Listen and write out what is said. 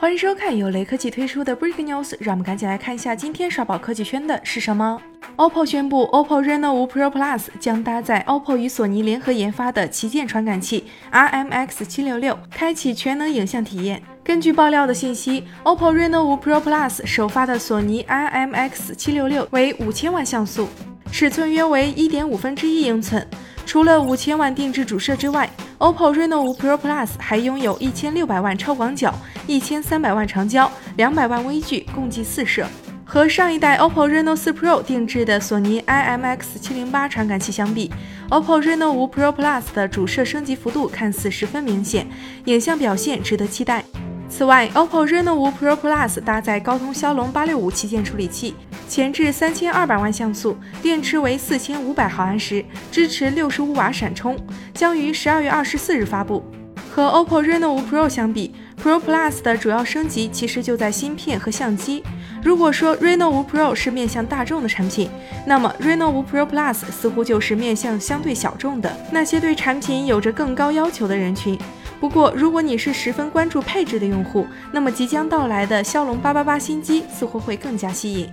欢迎收看由雷科技推出的 Break News，让我们赶紧来看一下今天刷爆科技圈的是什么。OPPO 宣布，OPPO Reno5 Pro Plus 将搭载 OPPO 与索尼联合研发的旗舰传感器 RMX766，开启全能影像体验。根据爆料的信息，OPPO Reno5 Pro Plus 首发的索尼 RMX766 为五千万像素，尺寸约为一点五分之一英寸。除了五千万定制主摄之外，OPPO Reno5 Pro Plus 还拥有一千六百万超广角、一千三百万长焦、两百万微距，共计四摄。和上一代 OPPO Reno4 Pro 定制的索尼 IMX708 传感器相比，OPPO Reno5 Pro Plus 的主摄升级幅度看似十分明显，影像表现值得期待。此外，OPPO Reno5 Pro Plus 搭载高通骁龙八六五旗舰处理器，前置三千二百万像素，电池为四千五百毫安时，支持六十五瓦闪充，将于十二月二十四日发布。和 OPPO Reno5 Pro 相比，Pro Plus 的主要升级其实就在芯片和相机。如果说 Reno5 Pro 是面向大众的产品，那么 Reno5 Pro Plus 似乎就是面向相对小众的那些对产品有着更高要求的人群。不过，如果你是十分关注配置的用户，那么即将到来的骁龙八八八新机似乎会更加吸引。